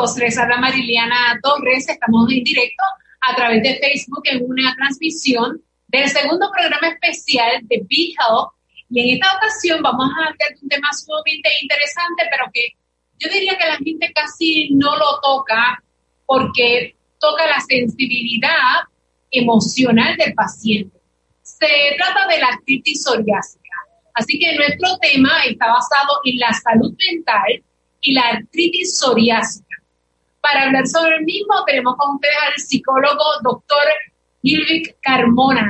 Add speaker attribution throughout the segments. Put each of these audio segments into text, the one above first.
Speaker 1: amigos, les habla Mariliana Torres, estamos en directo a través de Facebook en una transmisión del segundo programa especial de Big Health y en esta ocasión vamos a hablar de un tema sumamente interesante, pero que yo diría que la gente casi no lo toca porque toca la sensibilidad emocional del paciente. Se trata de la artritis psoriásica. Así que nuestro tema está basado en la salud mental y la artritis psoriásica. Para hablar sobre el mismo, tenemos con ustedes al psicólogo doctor Gilvic Carmona.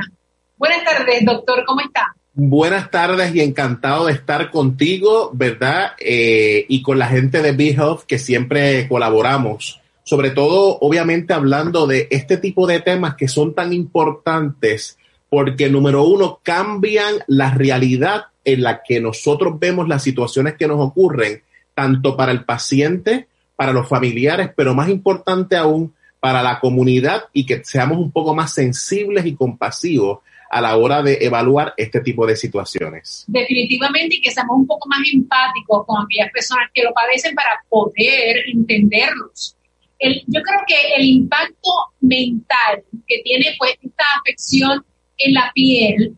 Speaker 1: Buenas tardes, doctor, ¿cómo está?
Speaker 2: Buenas tardes y encantado de estar contigo, ¿verdad? Eh, y con la gente de BeHealth que siempre colaboramos. Sobre todo, obviamente, hablando de este tipo de temas que son tan importantes porque, número uno, cambian la realidad en la que nosotros vemos las situaciones que nos ocurren tanto para el paciente, para los familiares, pero más importante aún, para la comunidad y que seamos un poco más sensibles y compasivos a la hora de evaluar este tipo de situaciones.
Speaker 1: Definitivamente y que seamos un poco más empáticos con aquellas personas que lo padecen para poder entenderlos. yo creo que el impacto mental que tiene pues esta afección en la piel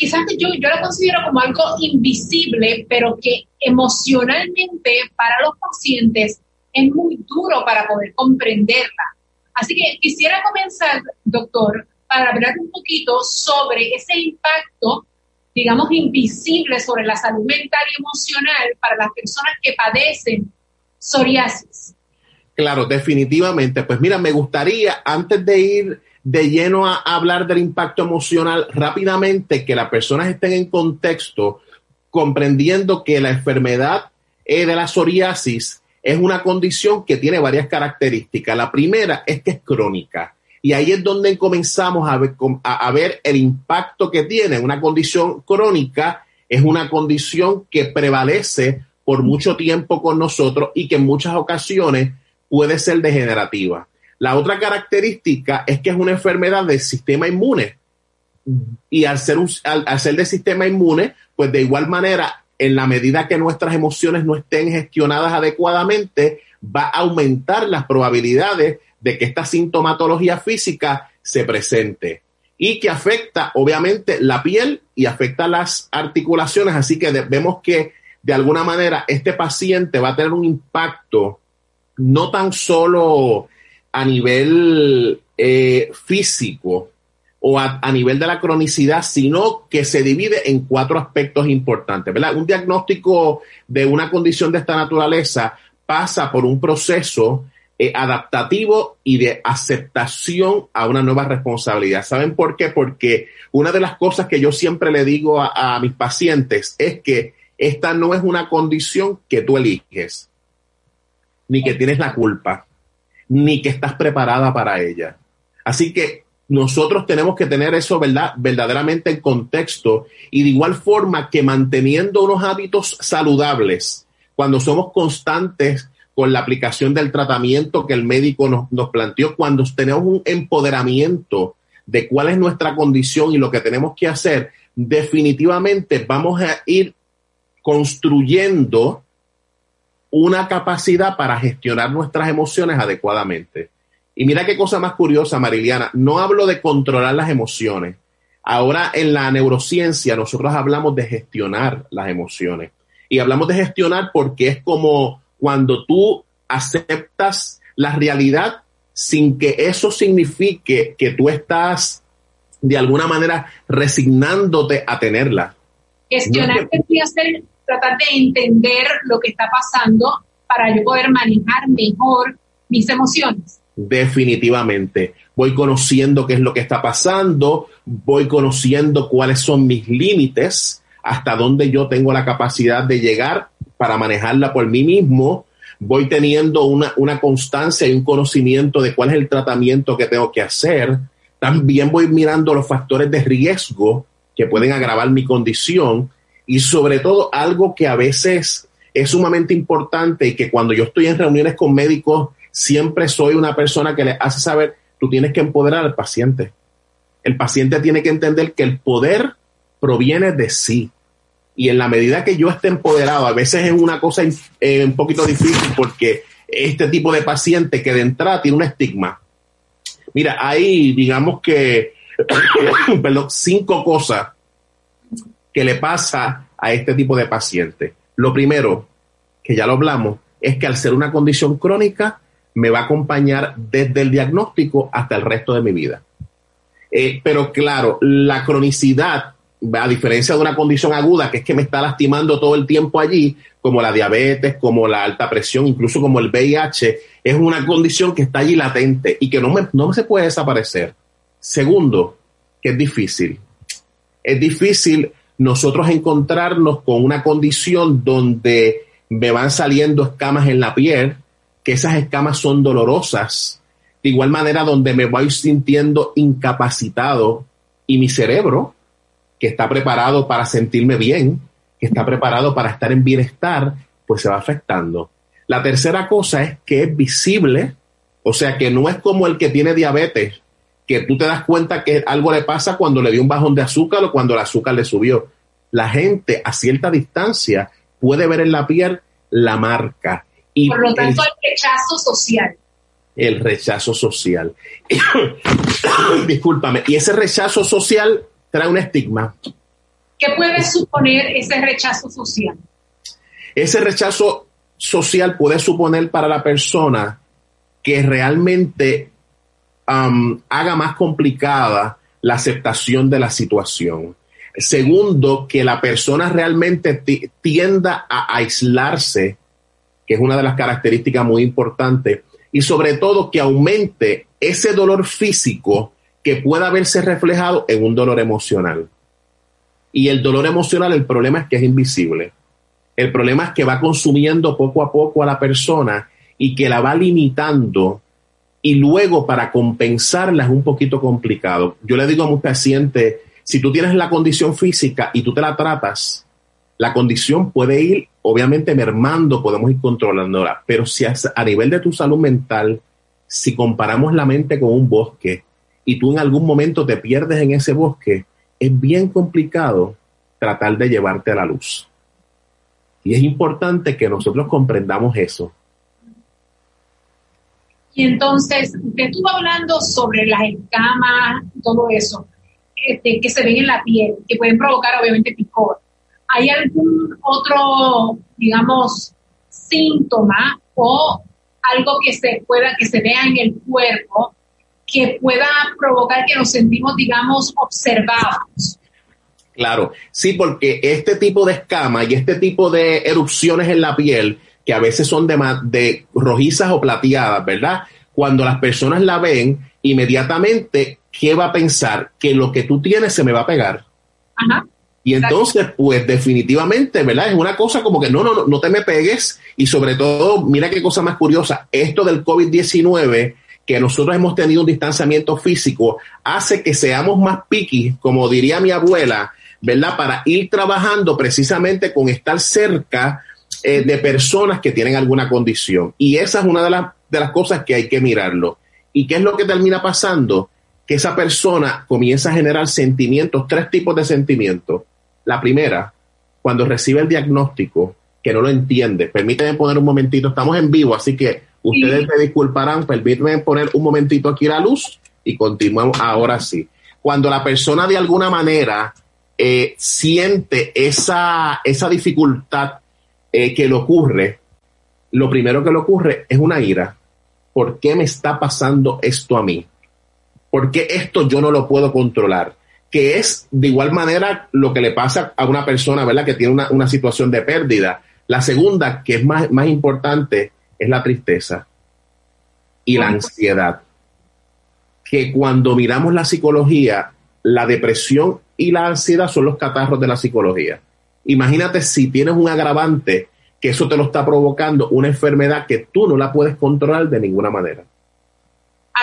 Speaker 1: quizás yo, yo la considero como algo invisible, pero que emocionalmente para los pacientes es muy duro para poder comprenderla. Así que quisiera comenzar, doctor, para hablar un poquito sobre ese impacto, digamos, invisible sobre la salud mental y emocional para las personas que padecen psoriasis.
Speaker 2: Claro, definitivamente. Pues mira, me gustaría, antes de ir de lleno a hablar del impacto emocional rápidamente, que las personas estén en contexto, comprendiendo que la enfermedad eh, de la psoriasis es una condición que tiene varias características. La primera es que es crónica. Y ahí es donde comenzamos a ver, a ver el impacto que tiene. Una condición crónica es una condición que prevalece por mucho tiempo con nosotros y que en muchas ocasiones puede ser degenerativa. La otra característica es que es una enfermedad del sistema inmune. Y al ser, un, al, ser del sistema inmune, pues de igual manera, en la medida que nuestras emociones no estén gestionadas adecuadamente, va a aumentar las probabilidades de que esta sintomatología física se presente y que afecta obviamente la piel y afecta las articulaciones. Así que vemos que de alguna manera este paciente va a tener un impacto no tan solo a nivel eh, físico o a, nivel de la cronicidad, sino que se divide en cuatro aspectos importantes, ¿verdad? Un diagnóstico de una condición de esta naturaleza pasa por un proceso eh, adaptativo y de aceptación a una nueva responsabilidad. ¿Saben por qué? Porque una de las cosas que yo siempre le digo a, a mis pacientes es que esta no es una condición que tú eliges, ni que tienes la culpa ni que estás preparada para ella. Así que nosotros tenemos que tener eso ¿verdad? verdaderamente en contexto y de igual forma que manteniendo unos hábitos saludables, cuando somos constantes con la aplicación del tratamiento que el médico nos, nos planteó, cuando tenemos un empoderamiento de cuál es nuestra condición y lo que tenemos que hacer, definitivamente vamos a ir construyendo una capacidad para gestionar nuestras emociones adecuadamente. Y mira qué cosa más curiosa, Mariliana. No hablo de controlar las emociones. Ahora en la neurociencia nosotros hablamos de gestionar las emociones. Y hablamos de gestionar porque es como cuando tú aceptas la realidad sin que eso signifique que tú estás de alguna manera resignándote a tenerla.
Speaker 1: Gestionar no ser tratar de entender lo que está pasando para yo poder manejar mejor mis emociones.
Speaker 2: Definitivamente. Voy conociendo qué es lo que está pasando, voy conociendo cuáles son mis límites, hasta dónde yo tengo la capacidad de llegar para manejarla por mí mismo, voy teniendo una, una constancia y un conocimiento de cuál es el tratamiento que tengo que hacer. También voy mirando los factores de riesgo que pueden agravar mi condición y sobre todo algo que a veces es sumamente importante y que cuando yo estoy en reuniones con médicos siempre soy una persona que le hace saber, tú tienes que empoderar al paciente. El paciente tiene que entender que el poder proviene de sí. Y en la medida que yo esté empoderado, a veces es una cosa eh, un poquito difícil porque este tipo de paciente que de entrada tiene un estigma. Mira, hay, digamos que, perdón, cinco cosas le pasa a este tipo de paciente. Lo primero, que ya lo hablamos, es que al ser una condición crónica, me va a acompañar desde el diagnóstico hasta el resto de mi vida. Eh, pero claro, la cronicidad, a diferencia de una condición aguda, que es que me está lastimando todo el tiempo allí, como la diabetes, como la alta presión, incluso como el VIH, es una condición que está allí latente y que no, me, no se puede desaparecer. Segundo, que es difícil. Es difícil nosotros encontrarnos con una condición donde me van saliendo escamas en la piel, que esas escamas son dolorosas, de igual manera donde me voy sintiendo incapacitado y mi cerebro, que está preparado para sentirme bien, que está preparado para estar en bienestar, pues se va afectando. La tercera cosa es que es visible, o sea que no es como el que tiene diabetes, que tú te das cuenta que algo le pasa cuando le dio un bajón de azúcar o cuando el azúcar le subió. La gente a cierta distancia puede ver en la piel la marca.
Speaker 1: Y Por lo tanto, el, rechazo social.
Speaker 2: El rechazo social. Discúlpame. Y ese rechazo social trae un estigma.
Speaker 1: ¿Qué puede suponer ese rechazo social?
Speaker 2: Ese rechazo social puede suponer para la persona que realmente haga más complicada la aceptación de la situación. Segundo, que la persona realmente tienda a aislarse, que es una de las características muy importantes, y sobre todo que aumente ese dolor físico que pueda verse reflejado en un dolor emocional. Y el dolor emocional, el problema es que es invisible. El problema es que va consumiendo poco a poco a la persona y que la va limitando y luego para compensarla es un poquito complicado. Yo le digo a mis pacientes, si tú tienes la condición física y tú te la tratas, la condición puede ir, obviamente, mermando, podemos ir controlándola, pero si a, a nivel de tu salud mental, si comparamos la mente con un bosque y tú en algún momento te pierdes en ese bosque, es bien complicado tratar de llevarte a la luz. Y es importante que nosotros comprendamos eso.
Speaker 1: Y entonces, usted estuvo hablando sobre las escamas, todo eso. Este, que se ven en la piel, que pueden provocar obviamente picor. ¿Hay algún otro, digamos, síntoma o algo que se pueda, que se vea en el cuerpo que pueda provocar que nos sentimos, digamos, observados?
Speaker 2: Claro, sí, porque este tipo de escama y este tipo de erupciones en la piel, que a veces son de, de rojizas o plateadas, ¿verdad? Cuando las personas la ven, inmediatamente ¿qué va a pensar? Que lo que tú tienes se me va a pegar. Ajá. Y entonces, pues definitivamente, ¿verdad? Es una cosa como que no, no, no, te me pegues. Y sobre todo, mira qué cosa más curiosa, esto del COVID-19, que nosotros hemos tenido un distanciamiento físico, hace que seamos más piquis, como diría mi abuela, ¿verdad? Para ir trabajando precisamente con estar cerca eh, de personas que tienen alguna condición. Y esa es una de, las de las cosas que hay que mirarlo. ¿Y qué es lo que termina pasando? que esa persona comienza a generar sentimientos, tres tipos de sentimientos. La primera, cuando recibe el diagnóstico, que no lo entiende. Permíteme poner un momentito, estamos en vivo, así que ustedes me disculparán, permítanme poner un momentito aquí la luz y continuamos ahora sí. Cuando la persona de alguna manera eh, siente esa, esa dificultad eh, que le ocurre, lo primero que le ocurre es una ira. ¿Por qué me está pasando esto a mí? porque esto yo no lo puedo controlar? Que es de igual manera lo que le pasa a una persona, ¿verdad? Que tiene una, situación de pérdida. La segunda, que es más, más importante, es la tristeza y la ansiedad. Que cuando miramos la psicología, la depresión y la ansiedad son los catarros de la psicología. Imagínate si tienes un agravante que eso te lo está provocando, una enfermedad que tú no la puedes controlar de ninguna manera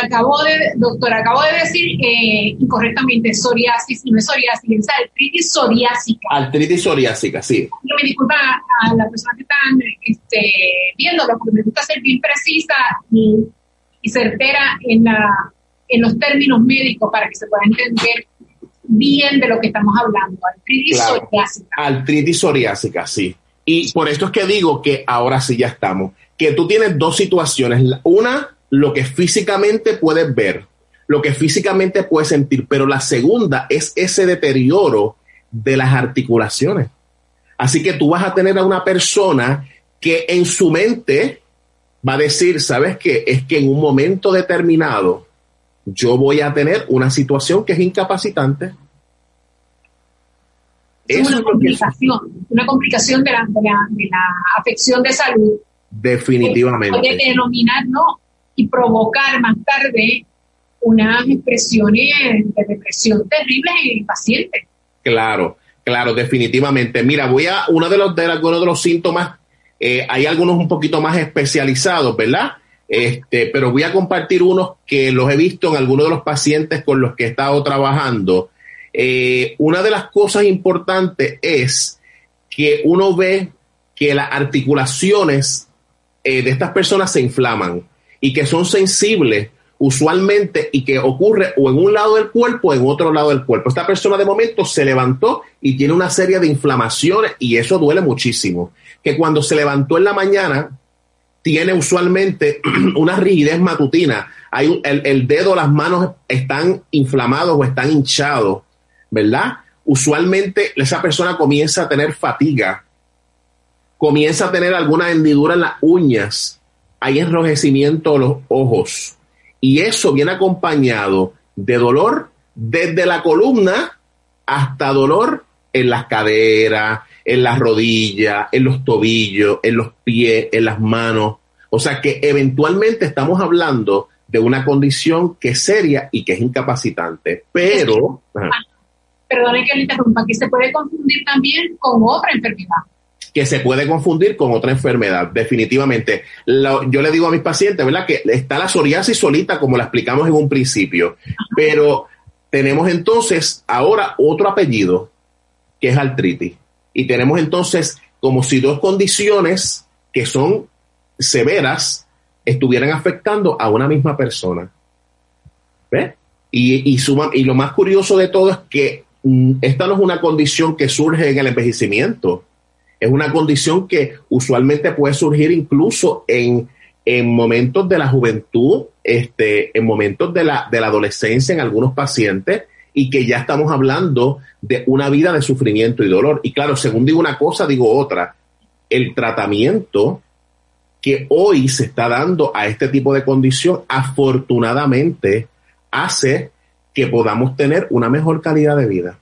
Speaker 1: acabo de, doctor, acabo de decir eh, incorrectamente psoriasis, y no es psoriasis, es artritis psoriásica.
Speaker 2: Artritis psoriásica, sí.
Speaker 1: me disculpa a las personas que están este, viéndolo, porque me gusta ser bien precisa y, certera en, la, en los términos médicos para que se pueda entender bien de lo que estamos hablando. Artritis psoriásica.
Speaker 2: Artritis psoriásica, sí. Y por esto es que digo que ahora sí ya estamos. que tú tienes dos situaciones. Una, lo que físicamente puedes ver, lo que físicamente puedes sentir, pero la segunda es ese deterioro de las articulaciones. Así que tú vas a tener a una persona que en su mente va a decir, ¿sabes qué? Es que en un momento determinado yo voy a tener una situación que es incapacitante.
Speaker 1: Es una complicación, una complicación de la, de la, afección de salud.
Speaker 2: Definitivamente.
Speaker 1: Puede denominar, ¿no? Y provocar más tarde unas expresiones de depresión terribles en el paciente.
Speaker 2: Claro, claro, definitivamente. Mira, voy a, uno de los, de algunos de los síntomas, eh, hay algunos un poquito más especializados, ¿verdad? Este, pero voy a compartir unos que los he visto en algunos de los pacientes con los que he estado trabajando. Eh, una de las cosas importantes es que uno ve que las articulaciones eh, de estas personas se inflaman y que son sensibles usualmente y que ocurre o en un lado del cuerpo o en otro lado del cuerpo. Esta persona de momento se levantó y tiene una serie de inflamaciones y eso duele muchísimo. Que cuando se levantó en la mañana tiene usualmente una rigidez matutina. Hay el, el, dedo, las manos están inflamados o están hinchados, ¿verdad? Usualmente esa persona comienza a tener fatiga, comienza a tener alguna hendidura en las uñas, hay enrojecimiento de los ojos y eso viene acompañado de dolor desde la columna hasta dolor en las caderas, en las rodillas, en los tobillos, en los pies, en las manos. O sea que eventualmente estamos hablando de una condición que es seria y que es incapacitante. Pero...
Speaker 1: Perdone que le interrumpa, que se puede confundir también con otra enfermedad
Speaker 2: que se puede confundir con otra enfermedad, definitivamente. yo le digo a mis pacientes, ¿verdad? Que está la psoriasis solita, como la explicamos en un principio, pero tenemos entonces ahora otro apellido, que es artritis. Y tenemos entonces como si dos condiciones que son severas estuvieran afectando a una misma persona. ¿Ve? Y, y, y lo más curioso de todo es que mm, esta no es una condición que surge en el envejecimiento es una condición que usualmente puede surgir incluso en, momentos de la juventud, este, en momentos de la, de la adolescencia en algunos pacientes y que ya estamos hablando de una vida de sufrimiento y dolor. Y claro, según digo una cosa, digo otra. El tratamiento que hoy se está dando a este tipo de condición, afortunadamente, hace que podamos tener una mejor calidad de vida.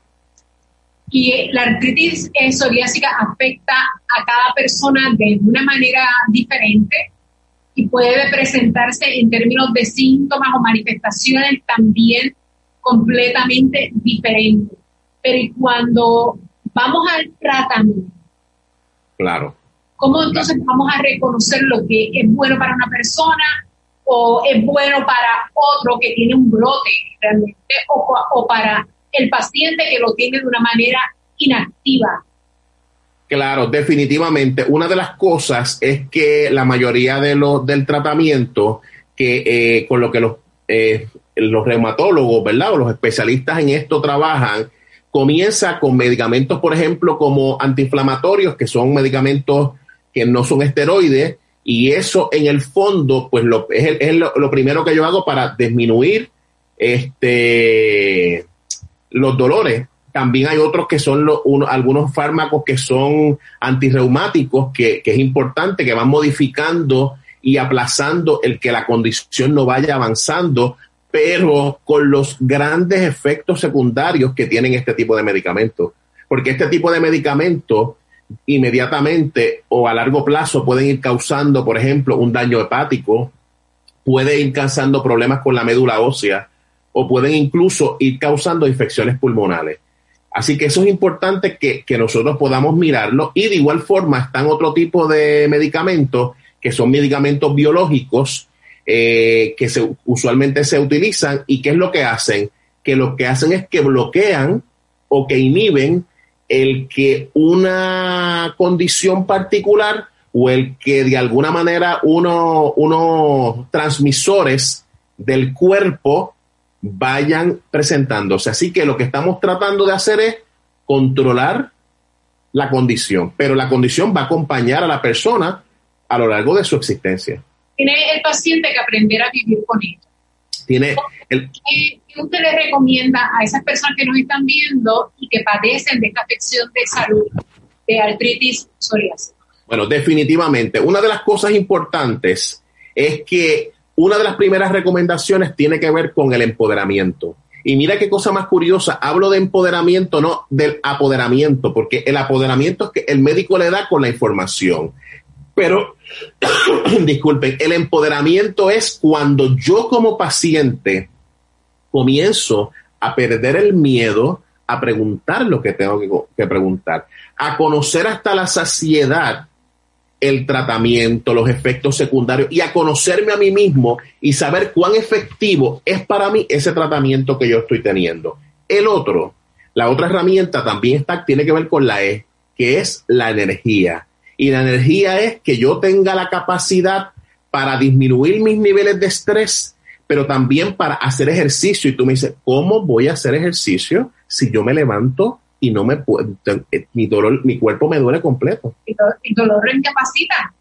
Speaker 1: Y la artritis psoriásica afecta a cada persona de una manera diferente y puede presentarse en términos de síntomas o manifestaciones también completamente diferentes. Pero cuando vamos al tratamiento,
Speaker 2: claro.
Speaker 1: ¿cómo entonces vamos a reconocer lo que es bueno para una persona o es bueno para otro que tiene un brote realmente o, o para el paciente que lo tiene de una manera inactiva.
Speaker 2: Claro, definitivamente. Una de las cosas es que la mayoría de los del tratamiento que eh, con lo que los, eh, los reumatólogos, ¿verdad? O los especialistas en esto trabajan, comienza con medicamentos, por ejemplo, como antiinflamatorios, que son medicamentos que no son esteroides, y eso en el fondo, pues lo, es, lo, lo, primero que yo hago para disminuir este los dolores. También hay otros que son algunos fármacos que son antirreumáticos, que es importante, que van modificando y aplazando el que la condición no vaya avanzando, pero con los grandes efectos secundarios que tienen este tipo de medicamentos. Porque este tipo de medicamentos inmediatamente o a largo plazo pueden ir causando, por ejemplo, un daño hepático, puede ir causando problemas con la médula ósea, o pueden incluso ir causando infecciones pulmonares. Así que eso es importante que, nosotros podamos mirarlo y de igual forma están otro tipo de medicamentos que son medicamentos biológicos eh, que se, usualmente se utilizan y qué es lo que hacen, que lo que hacen es que bloquean o que inhiben el que una condición particular o el que de alguna manera uno, unos transmisores del cuerpo vayan presentándose. Así que lo que estamos tratando de hacer es controlar la condición, pero la condición va a acompañar a la persona a lo largo de su existencia.
Speaker 1: Tiene el paciente que aprender a vivir con ello.
Speaker 2: Tiene el,
Speaker 1: ¿Qué qué usted le recomienda a esas personas que nos están viendo y que padecen de esta afección de salud, de artritis psoriásica?
Speaker 2: Bueno, definitivamente. Una de las cosas importantes es que una de las primeras recomendaciones tiene que ver con el empoderamiento. Y mira qué cosa más curiosa, hablo de empoderamiento, no del apoderamiento, porque el apoderamiento es que el médico le da con la información. Pero, disculpen, el empoderamiento es cuando yo como paciente comienzo a perder el miedo a preguntar lo que tengo que, preguntar, a conocer hasta la saciedad el tratamiento, los efectos secundarios y a conocerme a mí mismo y saber cuán efectivo es para mí ese tratamiento que yo estoy teniendo. El otro, la otra herramienta también está, tiene que ver con la E, que es la energía. Y la energía es que yo tenga la capacidad para disminuir mis niveles de estrés, pero también para hacer ejercicio. Y tú me dices, ¿cómo voy a hacer ejercicio si yo me levanto y no me puedo, mi dolor, mi cuerpo me duele completo?
Speaker 1: El do- el dolor incapacita.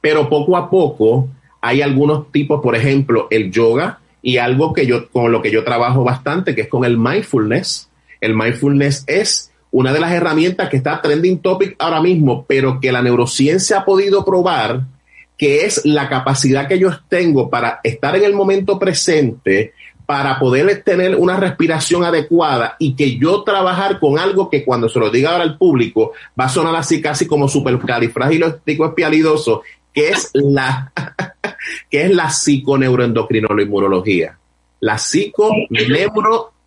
Speaker 2: pero poco a poco hay algunos tipos, por ejemplo, el yoga y algo que yo con lo que yo trabajo bastante, que es con el mindfulness. El mindfulness es una de las herramientas que está trending topic ahora mismo, pero que la neurociencia ha podido probar que es la capacidad que yo tengo para estar en el momento presente, para poder tener una respiración adecuada y que yo trabajar con algo que cuando se lo diga ahora al público va a sonar así casi como supercalifragiloticoespialidoso, que es la que es la psiconeuroendocrinoloinmunología. La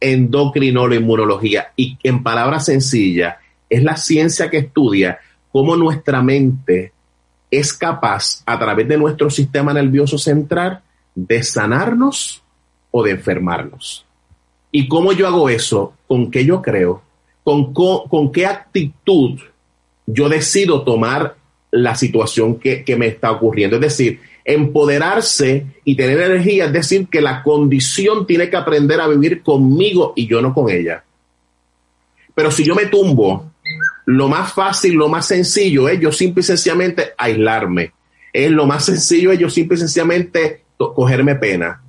Speaker 2: psiconeuroendocrinoloinmunología y en palabras sencillas es la ciencia que estudia cómo nuestra mente es capaz a través de nuestro sistema nervioso central de sanarnos o de enfermarnos. ¿Y cómo yo hago eso? ¿Con qué yo creo? ¿Con, co- con qué actitud yo decido tomar la situación que, que me está ocurriendo? Es decir, empoderarse y tener energía, es decir, que la condición tiene que aprender a vivir conmigo y yo no con ella. Pero si yo me tumbo, lo más fácil, lo más sencillo es yo simple y sencillamente aislarme. Es lo más sencillo es yo simple y sencillamente cogerme pena.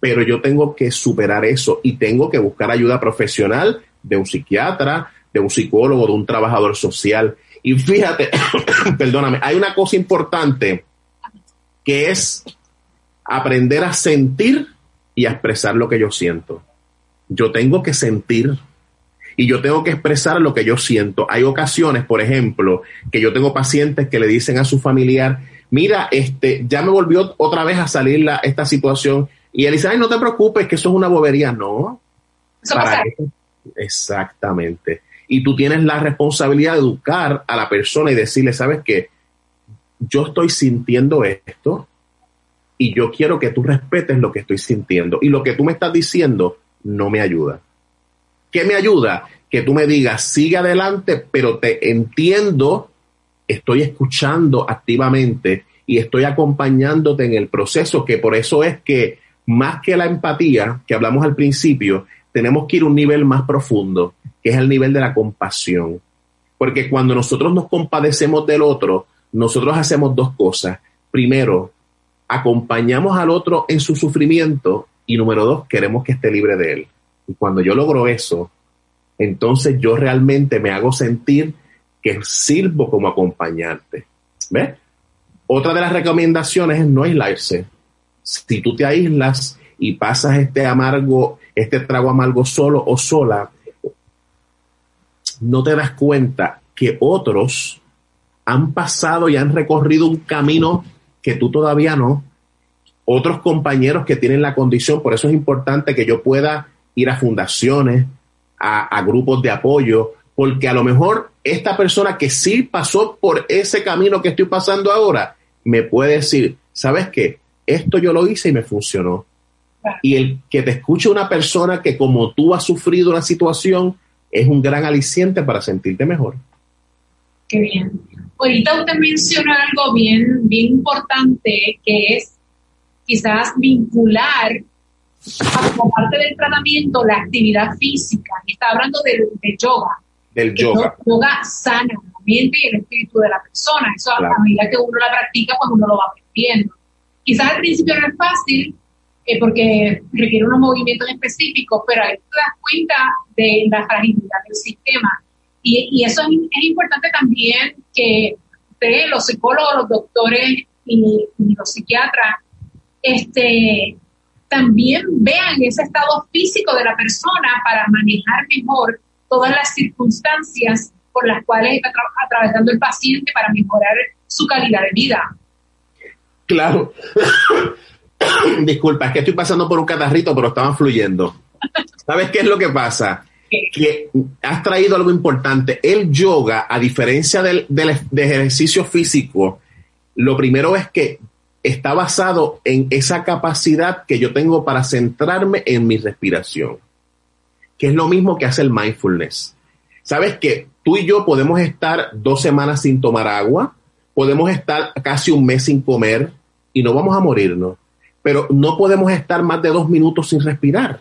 Speaker 2: Pero yo tengo que superar eso y tengo que buscar ayuda profesional de un psiquiatra, de un psicólogo, de un trabajador social. Y fíjate, perdóname, hay una cosa importante que es aprender a sentir y a expresar lo que yo siento. Yo tengo que sentir y yo tengo que expresar lo que yo siento. Hay ocasiones, por ejemplo, que yo tengo pacientes que le dicen a su familiar, mira, este, ya me volvió otra vez a salir la, esta situación. Y él dice, ay, no te preocupes, que eso es una bobería. No,
Speaker 1: Eso
Speaker 2: para eso- Exactamente. Y tú tienes la responsabilidad de educar a la persona y decirle, sabes que yo estoy sintiendo esto y yo quiero que tú respetes lo que estoy sintiendo. Y lo que tú me estás diciendo no me ayuda. ¿Qué me ayuda? Que tú me digas, sigue adelante, pero te entiendo, estoy escuchando activamente y estoy acompañándote en el proceso, que por eso es que más que la empatía que hablamos al principio, tenemos que ir a un nivel más profundo, que es el nivel de la compasión. Porque cuando nosotros nos compadecemos del otro, nosotros hacemos dos cosas. Primero, acompañamos al otro en su sufrimiento y número dos, queremos que esté libre de él. Y cuando yo logro eso, entonces yo realmente me hago sentir que sirvo como acompañante. ¿Ves? Otra de las recomendaciones es no aislarse. Si tú te aíslas y pasas este amargo, este trago amargo solo o sola, no te das cuenta que otros han pasado y han recorrido un camino que tú todavía no. Otros compañeros que tienen la condición, por eso es importante que yo pueda ir a fundaciones, a, grupos de apoyo, porque a lo mejor esta persona que sí pasó por ese camino que estoy pasando ahora, me puede decir, ¿sabes qué? Esto yo lo hice y me funcionó. Y el que te escuche una persona que como tú has sufrido una situación es un gran aliciente para sentirte mejor.
Speaker 1: Qué bien. Ahorita usted mencionó algo bien, bien importante que es quizás vincular a- como parte del tratamiento la actividad física. Está hablando del, del yoga.
Speaker 2: Del
Speaker 1: El
Speaker 2: yoga.
Speaker 1: yoga sana, mente y el espíritu de la persona. Eso a medida que uno la practica, pues uno lo va aprendiendo. Quizás al principio no es fácil, eh, porque requiere unos movimientos específicos, pero ahí te das cuenta de la fragilidad del sistema. Y, eso es, importante también que ustedes, los psicólogos, los doctores y, y los psiquiatras, este, también vean ese estado físico de la persona para manejar mejor todas las circunstancias por las cuales está atravesando el paciente para mejorar su calidad de vida.
Speaker 2: Claro. Disculpa, es que estoy pasando por un catarrito, pero estaban fluyendo. ¿Sabes qué es lo que pasa? Que has traído algo importante. El yoga, a diferencia del, del ejercicio físico, lo primero es que está basado en esa capacidad que yo tengo para centrarme en mi respiración, que es lo mismo que hace el mindfulness. Sabes que tú y yo podemos estar dos semanas sin tomar agua, podemos estar casi un mes sin comer y no vamos a morirnos, pero no podemos estar más de dos minutos sin respirar.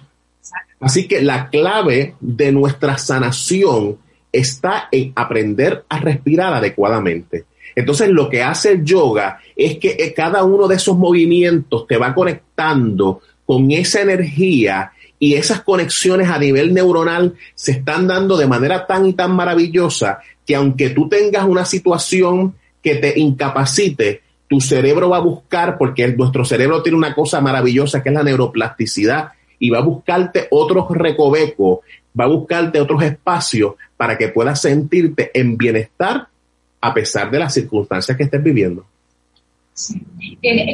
Speaker 2: Así que la clave de nuestra sanación está en aprender a respirar adecuadamente. Entonces lo que hace el yoga es que eh, cada uno de esos movimientos te va conectando con esa energía y esas conexiones a nivel neuronal se están dando de manera tan y tan maravillosa que aunque tú tengas una situación que te incapacite, tu cerebro va a buscar, porque nuestro cerebro tiene una cosa maravillosa que es la neuroplasticidad, y va a buscarte otros recovecos, va a buscarte otros espacios para que puedas sentirte en bienestar a pesar de las circunstancias que estés viviendo.
Speaker 1: Sí.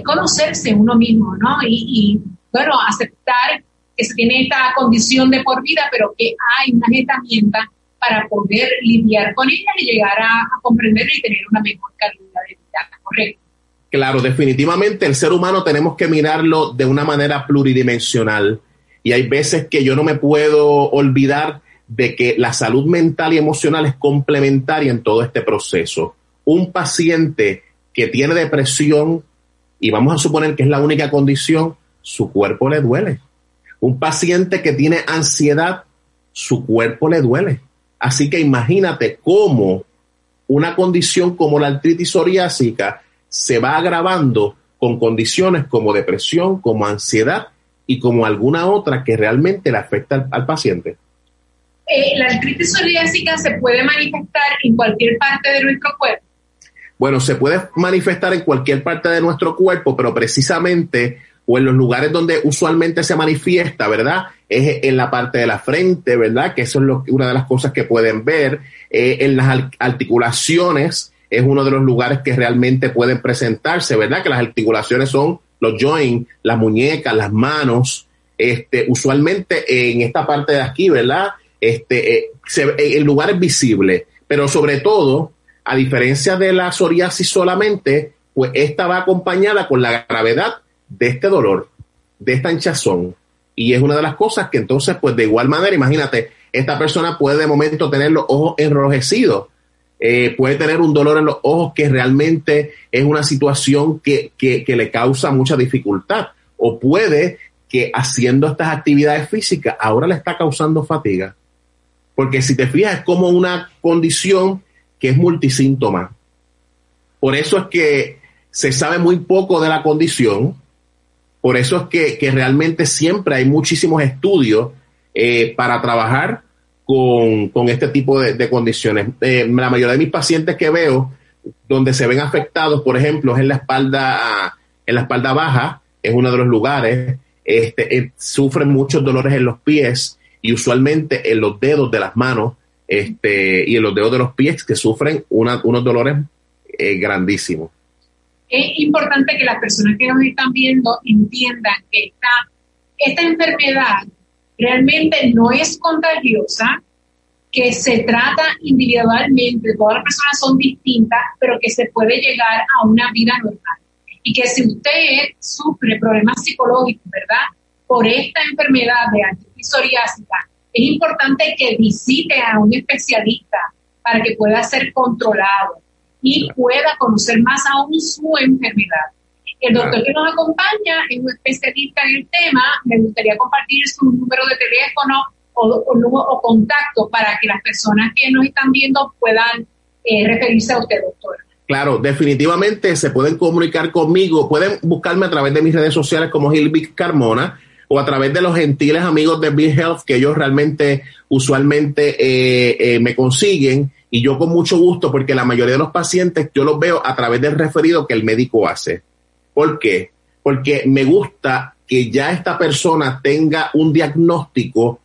Speaker 1: conocerse uno mismo, ¿no? Y, bueno, aceptar que se tiene esta condición de por vida, pero que hay una herramientas para poder lidiar con ella y llegar a, comprender y tener una mejor calidad de vida, ¿correcto?
Speaker 2: Claro, definitivamente el ser humano tenemos que mirarlo de una manera pluridimensional y hay veces que yo no me puedo olvidar de que la salud mental y emocional es complementaria en todo este proceso. Un paciente que tiene depresión, y vamos a suponer que es la única condición, su cuerpo le duele. Un paciente que tiene ansiedad, su cuerpo le duele. Así que imagínate cómo una condición como la artritis psoriásica se va agravando con condiciones como depresión, como ansiedad y como alguna otra que realmente le afecta al paciente.
Speaker 1: Eh, la artritis psoriásica se puede manifestar en cualquier parte de nuestro cuerpo.
Speaker 2: Bueno, se puede manifestar en cualquier parte de nuestro cuerpo, pero precisamente o en los lugares donde usualmente se manifiesta, ¿verdad? Es en la parte de la frente, ¿verdad? Que eso es lo, una de las cosas que pueden ver. Eh, en las articulaciones es uno de los lugares que realmente pueden presentarse, ¿verdad? Que las articulaciones son los joints, las muñecas, las manos. Este, usualmente en esta parte de aquí, ¿verdad? este, eh, eh, el lugar es visible, pero sobre todo, a diferencia de la psoriasis solamente, pues esta va acompañada con la gravedad de este dolor, de esta hinchazón. Y es una de las cosas que entonces, pues de igual manera, imagínate, esta persona puede de momento tener los ojos enrojecidos, eh, puede tener un dolor en los ojos que realmente es una situación que, que, que le causa mucha dificultad. O puede que haciendo estas actividades físicas ahora le está causando fatiga. Porque si te fijas, es como una condición que es multisíntoma. Por eso es que se sabe muy poco de la condición. Por eso es que, realmente siempre hay muchísimos estudios eh, para trabajar con, este tipo de, condiciones. Eh, la mayoría de mis pacientes que veo, donde se ven afectados, por ejemplo, es en la espalda, en la espalda baja, es uno de los lugares. Este, eh, sufren muchos dolores en los pies y usualmente en los dedos de las manos este, y en los dedos de los pies que sufren unos dolores eh, grandísimos.
Speaker 1: Es importante que las personas que nos están viendo entiendan que esta, esta enfermedad realmente no es contagiosa, que se trata individualmente, todas las personas son distintas, pero que se puede llegar a una vida normal. Y que si usted sufre problemas psicológicos, ¿verdad? Por esta enfermedad de psoriásica, es importante que visite a un especialista para que pueda ser controlado y pueda conocer más aún su enfermedad. El doctor que nos acompaña es un especialista en el tema. Me gustaría compartir su número de teléfono o, o, o contacto para que las personas que nos están viendo puedan eh, referirse a usted, doctor.
Speaker 2: Claro, definitivamente se pueden comunicar conmigo, pueden buscarme a través de mis redes sociales como Gilvic Carmona o a través de los gentiles amigos de Bill Health que ellos realmente usualmente eh, eh, me consiguen y yo con mucho gusto porque la mayoría de los pacientes yo los veo a través del referido que el médico hace. ¿Por qué? Porque me gusta que ya esta persona tenga un diagnóstico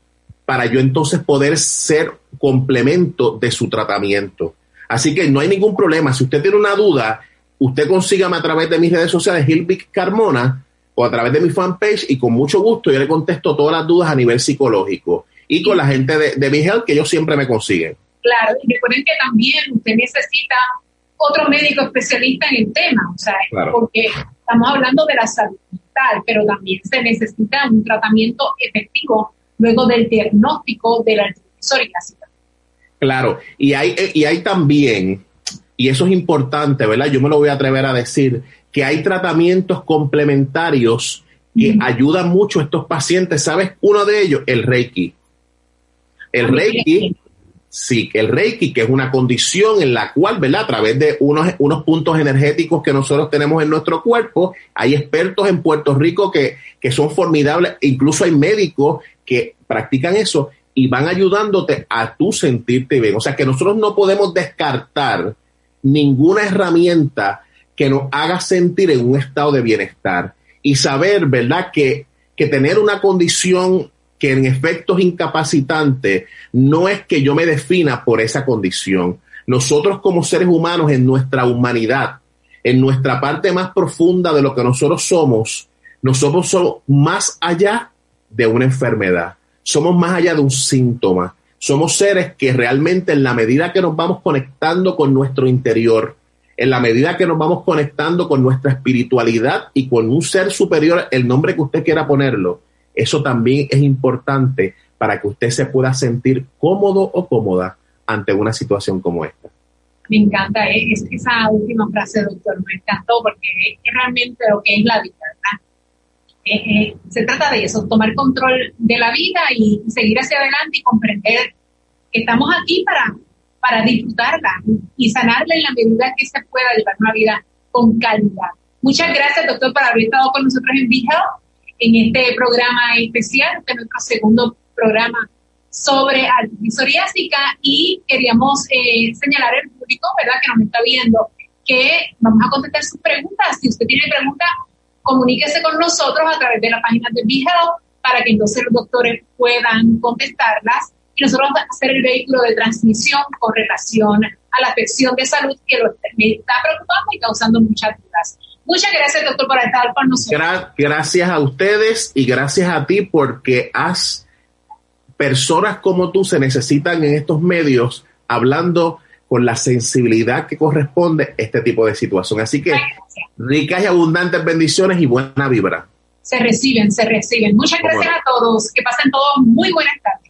Speaker 2: para yo entonces poder ser complemento de su tratamiento. Así que no hay ningún problema. Si usted tiene una duda, usted consígame a través de mis redes sociales Hilvic Carmona o a través de mi fanpage y con mucho gusto yo le contesto todas las dudas a nivel psicológico y con la gente de, de mi health que ellos siempre me consiguen.
Speaker 1: Claro, y recuerden que también usted necesita otro médico especialista en el tema, o sea, porque estamos hablando de la salud mental, pero también se necesita un tratamiento efectivo luego del diagnóstico de la psoriásica.
Speaker 2: Claro, y hay, eh, y hay también, y eso es importante, ¿verdad? Yo me lo voy a atrever a decir, que hay tratamientos complementarios que ayudan mucho a estos pacientes. ¿Sabes? Uno de ellos, el Reiki. El Reiki, sí, el Reiki, que es una condición en la cual, ¿verdad? A través de unos, unos puntos energéticos que nosotros tenemos en nuestro cuerpo, hay expertos en Puerto Rico que, que son formidables, incluso hay médicos que practican eso y van ayudándote a tú sentirte bien. O sea que nosotros no podemos descartar ninguna herramienta que nos haga sentir en un estado de bienestar y saber, ¿verdad?, que, que tener una condición que en efecto es incapacitante no es que yo me defina por esa condición. Nosotros como seres humanos en nuestra humanidad, en nuestra parte más profunda de lo que nosotros somos, nosotros somos más allá de una enfermedad somos más allá de un síntoma. Somos seres que realmente en la medida que nos vamos conectando con nuestro interior, en la medida que nos vamos conectando con nuestra espiritualidad y con un ser superior, el nombre que usted quiera ponerlo, eso también es importante para que usted se pueda sentir cómodo o cómoda ante una situación como esta.
Speaker 1: Me encanta eh, esa última frase, doctor, me encantó porque es realmente lo que es la vida, ¿verdad? Eh, eh, se trata de eso, tomar control de la vida y, seguir hacia adelante y comprender que estamos aquí para, para disfrutarla y sanarla en la medida que se pueda llevar una vida con calidad. Muchas gracias, doctor, por haber estado con nosotros en Vigel en este programa especial, este nuestro segundo programa sobre psoriásica y queríamos eh, señalar al público, ¿verdad?, que nos está viendo, que vamos a contestar sus preguntas. Si usted tiene preguntas, comuníquese con nosotros a través de la página de BeHealth para que entonces los doctores puedan contestarlas y nosotros vamos a hacer el vehículo de transmisión con relación a la afección de salud que lo está preocupando y causando muchas dudas. Muchas gracias, doctor, por estar con nosotros.
Speaker 2: gracias a ustedes y gracias a ti porque has personas como tú se necesitan en estos medios hablando con la sensibilidad que corresponde a este tipo de situación. Así que ricas y abundantes bendiciones y buena vibra.
Speaker 1: Se reciben, se reciben. Muchas gracias a todos. Que pasen todos muy buenas tardes.